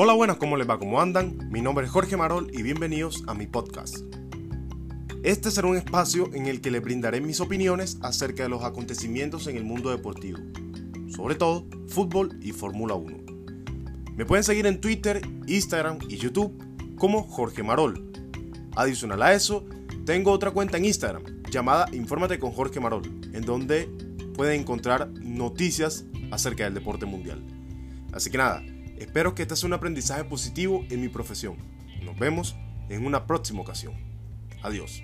Hola, buenas, ¿cómo les va? ¿Cómo andan? Mi nombre es Jorge Marol y bienvenidos a mi podcast. Este será un espacio en el que les brindaré mis opiniones acerca de los acontecimientos en el mundo deportivo, sobre todo fútbol y Fórmula 1. Me pueden seguir en Twitter, Instagram y YouTube como Jorge Marol. Adicional a eso, tengo otra cuenta en Instagram llamada Infórmate con Jorge Marol, en donde pueden encontrar noticias acerca del deporte mundial. Así que nada, espero que este sea un aprendizaje positivo en mi profesión. Nos vemos en una próxima ocasión. Adiós.